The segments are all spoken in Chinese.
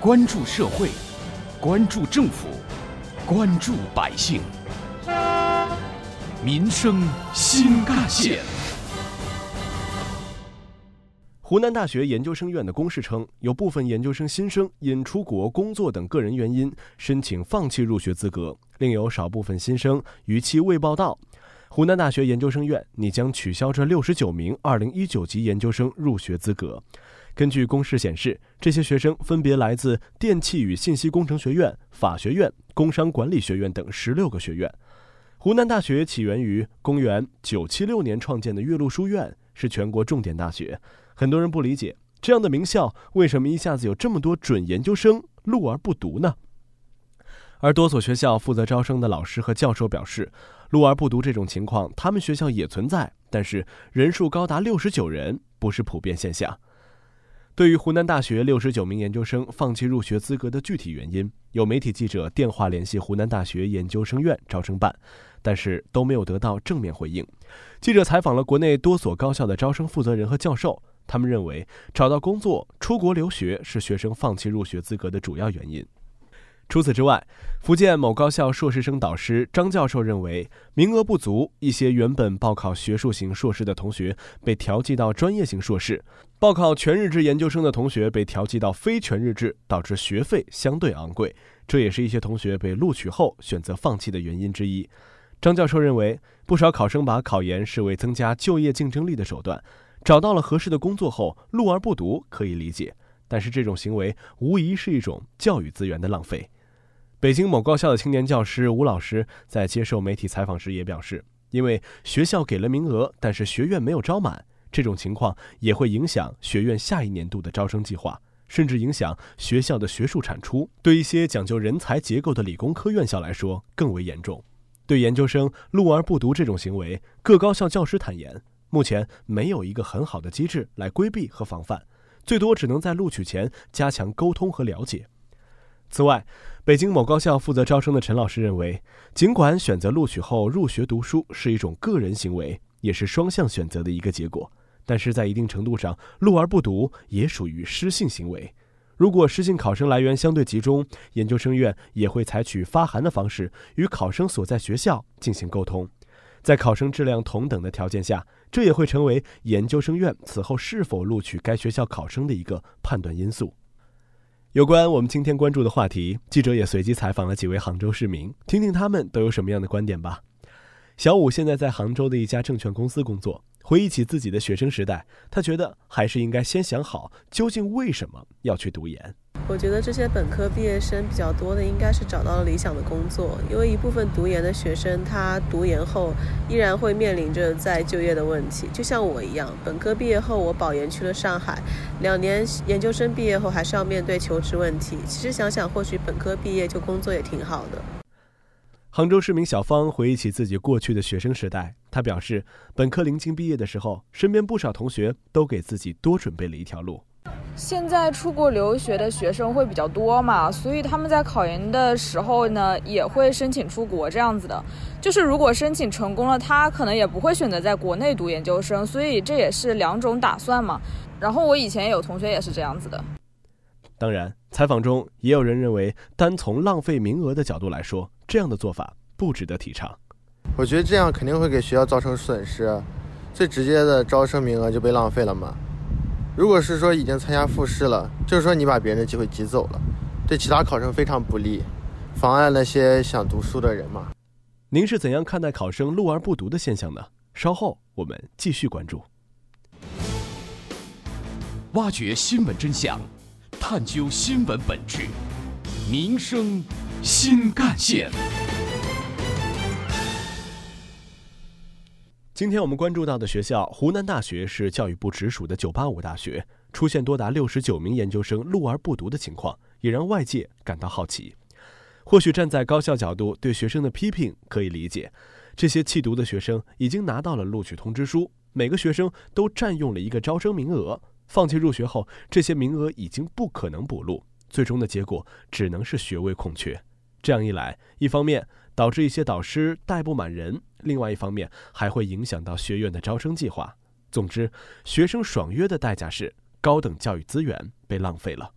关注社会，关注政府，关注百姓，民生新干线。湖南大学研究生院的公示称，有部分研究生新生因出国工作等个人原因，申请放弃入学资格；另有少部分新生逾期未报到。湖南大学研究生院拟将取消这六十九名二零一九级研究生入学资格。根据公示显示，这些学生分别来自电气与信息工程学院、法学院、工商管理学院等十六个学院。湖南大学起源于公元九七六年创建的岳麓书院，是全国重点大学。很多人不理解，这样的名校为什么一下子有这么多准研究生录而不读呢？而多所学校负责招生的老师和教授表示，录而不读这种情况，他们学校也存在，但是人数高达六十九人，不是普遍现象。对于湖南大学六十九名研究生放弃入学资格的具体原因，有媒体记者电话联系湖南大学研究生院招生办，但是都没有得到正面回应。记者采访了国内多所高校的招生负责人和教授。他们认为，找到工作、出国留学是学生放弃入学资格的主要原因。除此之外，福建某高校硕士生导师张教授认为，名额不足，一些原本报考学术型硕士的同学被调剂到专业型硕士，报考全日制研究生的同学被调剂到非全日制，导致学费相对昂贵。这也是一些同学被录取后选择放弃的原因之一。张教授认为，不少考生把考研视为增加就业竞争力的手段。找到了合适的工作后，录而不读可以理解，但是这种行为无疑是一种教育资源的浪费。北京某高校的青年教师吴老师在接受媒体采访时也表示，因为学校给了名额，但是学院没有招满，这种情况也会影响学院下一年度的招生计划，甚至影响学校的学术产出。对一些讲究人才结构的理工科院校来说更为严重。对研究生录而不读这种行为，各高校教师坦言。目前没有一个很好的机制来规避和防范，最多只能在录取前加强沟通和了解。此外，北京某高校负责招生的陈老师认为，尽管选择录取后入学读书是一种个人行为，也是双向选择的一个结果，但是在一定程度上，录而不读也属于失信行为。如果失信考生来源相对集中，研究生院也会采取发函的方式与考生所在学校进行沟通。在考生质量同等的条件下，这也会成为研究生院此后是否录取该学校考生的一个判断因素。有关我们今天关注的话题，记者也随机采访了几位杭州市民，听听他们都有什么样的观点吧。小武现在在杭州的一家证券公司工作。回忆起自己的学生时代，他觉得还是应该先想好究竟为什么要去读研。我觉得这些本科毕业生比较多的，应该是找到了理想的工作，因为一部分读研的学生，他读研后依然会面临着再就业的问题。就像我一样，本科毕业后我保研去了上海，两年研究生毕业后还是要面对求职问题。其实想想，或许本科毕业就工作也挺好的。杭州市民小芳回忆起自己过去的学生时代，她表示，本科临近毕业的时候，身边不少同学都给自己多准备了一条路。现在出国留学的学生会比较多嘛，所以他们在考研的时候呢，也会申请出国这样子的。就是如果申请成功了，他可能也不会选择在国内读研究生，所以这也是两种打算嘛。然后我以前有同学也是这样子的。当然，采访中也有人认为，单从浪费名额的角度来说。这样的做法不值得提倡。我觉得这样肯定会给学校造成损失，最直接的招生名额就被浪费了嘛。如果是说已经参加复试了，就是说你把别人的机会挤走了，对其他考生非常不利，妨碍那些想读书的人嘛。您是怎样看待考生录而不读的现象呢？稍后我们继续关注。挖掘新闻真相，探究新闻本质，民生。新干线。今天我们关注到的学校，湖南大学是教育部直属的985大学，出现多达六十九名研究生录而不读的情况，也让外界感到好奇。或许站在高校角度对学生的批评可以理解，这些弃读的学生已经拿到了录取通知书，每个学生都占用了一个招生名额，放弃入学后，这些名额已经不可能补录，最终的结果只能是学位空缺。这样一来，一方面导致一些导师带不满人，另外一方面还会影响到学院的招生计划。总之，学生爽约的代价是高等教育资源被浪费了。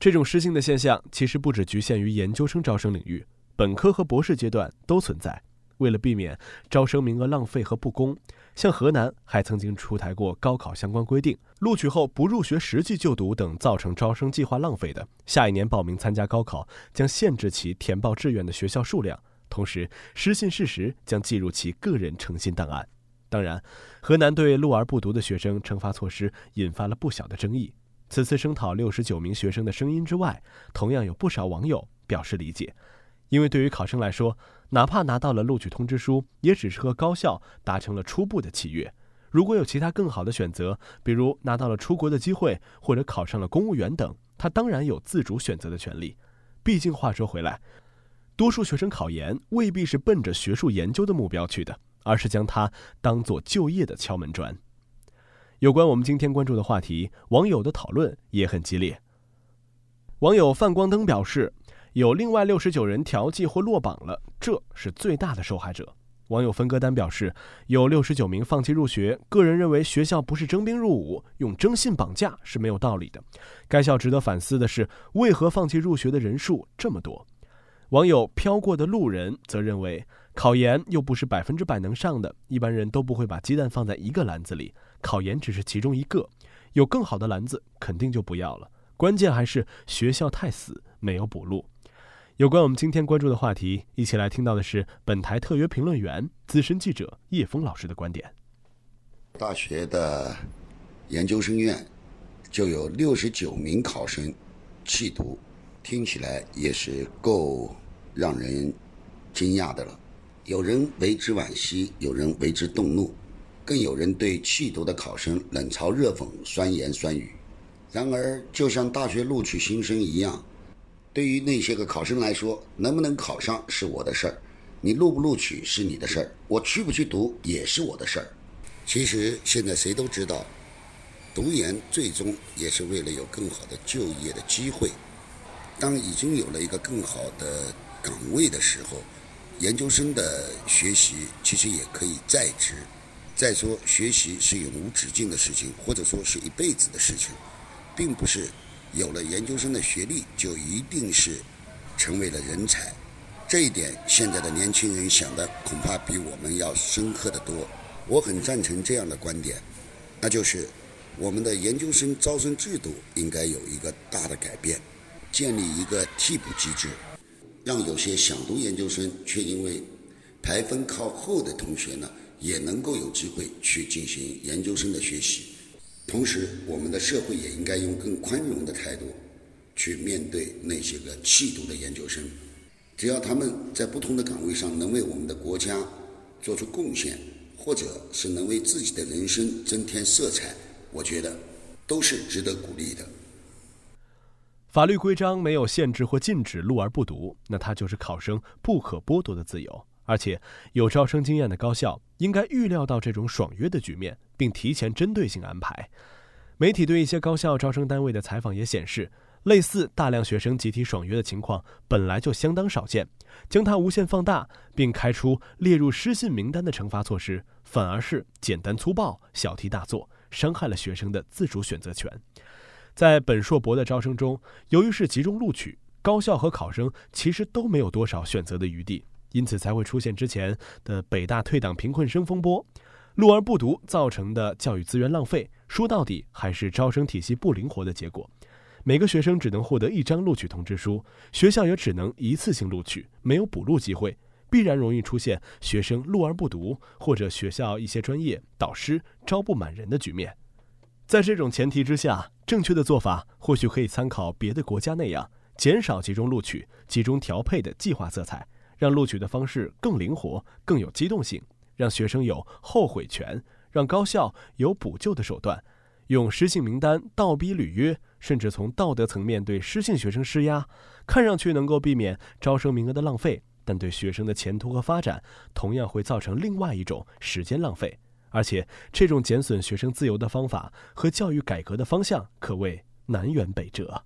这种失信的现象其实不只局限于研究生招生领域，本科和博士阶段都存在。为了避免招生名额浪费和不公，像河南还曾经出台过高考相关规定：录取后不入学实际就读等造成招生计划浪费的，下一年报名参加高考将限制其填报志愿的学校数量，同时失信事实将记入其个人诚信档案。当然，河南对录而不读的学生惩罚措施引发了不小的争议。此次声讨六十九名学生的声音之外，同样有不少网友表示理解，因为对于考生来说，哪怕拿到了录取通知书，也只是和高校达成了初步的契约。如果有其他更好的选择，比如拿到了出国的机会，或者考上了公务员等，他当然有自主选择的权利。毕竟话说回来，多数学生考研未必是奔着学术研究的目标去的，而是将它当做就业的敲门砖。有关我们今天关注的话题，网友的讨论也很激烈。网友范光灯表示，有另外六十九人调剂或落榜了，这是最大的受害者。网友分割单表示，有六十九名放弃入学，个人认为学校不是征兵入伍，用征信绑架是没有道理的。该校值得反思的是，为何放弃入学的人数这么多？网友飘过的路人则认为，考研又不是百分之百能上的，一般人都不会把鸡蛋放在一个篮子里。考研只是其中一个，有更好的篮子肯定就不要了。关键还是学校太死，没有补录。有关我们今天关注的话题，一起来听到的是本台特约评论员、资深记者叶峰老师的观点。大学的研究生院就有六十九名考生弃读，听起来也是够让人惊讶的了。有人为之惋惜，有人为之动怒。更有人对弃读的考生冷嘲热讽、酸言酸语。然而，就像大学录取新生一样，对于那些个考生来说，能不能考上是我的事儿，你录不录取是你的事儿，我去不去读也是我的事儿。其实，现在谁都知道，读研最终也是为了有更好的就业的机会。当已经有了一个更好的岗位的时候，研究生的学习其实也可以在职。再说，学习是永无止境的事情，或者说是一辈子的事情，并不是有了研究生的学历就一定是成为了人才。这一点，现在的年轻人想的恐怕比我们要深刻的多。我很赞成这样的观点，那就是我们的研究生招生制度应该有一个大的改变，建立一个替补机制，让有些想读研究生却因为排分靠后的同学呢。也能够有机会去进行研究生的学习，同时，我们的社会也应该用更宽容的态度去面对那些个弃读的研究生。只要他们在不同的岗位上能为我们的国家做出贡献，或者是能为自己的人生增添色彩，我觉得都是值得鼓励的。法律规章没有限制或禁止录而不读，那它就是考生不可剥夺的自由。而且，有招生经验的高校应该预料到这种爽约的局面，并提前针对性安排。媒体对一些高校招生单位的采访也显示，类似大量学生集体爽约的情况本来就相当少见，将它无限放大并开出列入失信名单的惩罚措施，反而是简单粗暴、小题大做，伤害了学生的自主选择权。在本硕博的招生中，由于是集中录取，高校和考生其实都没有多少选择的余地。因此才会出现之前的北大退档贫困生风波，录而不读造成的教育资源浪费，说到底还是招生体系不灵活的结果。每个学生只能获得一张录取通知书，学校也只能一次性录取，没有补录机会，必然容易出现学生录而不读，或者学校一些专业导师招不满人的局面。在这种前提之下，正确的做法或许可以参考别的国家那样，减少集中录取、集中调配的计划色彩。让录取的方式更灵活、更有机动性，让学生有后悔权，让高校有补救的手段，用失信名单倒逼履约，甚至从道德层面对失信学生施压，看上去能够避免招生名额的浪费，但对学生的前途和发展同样会造成另外一种时间浪费。而且，这种减损学生自由的方法和教育改革的方向可谓南辕北辙。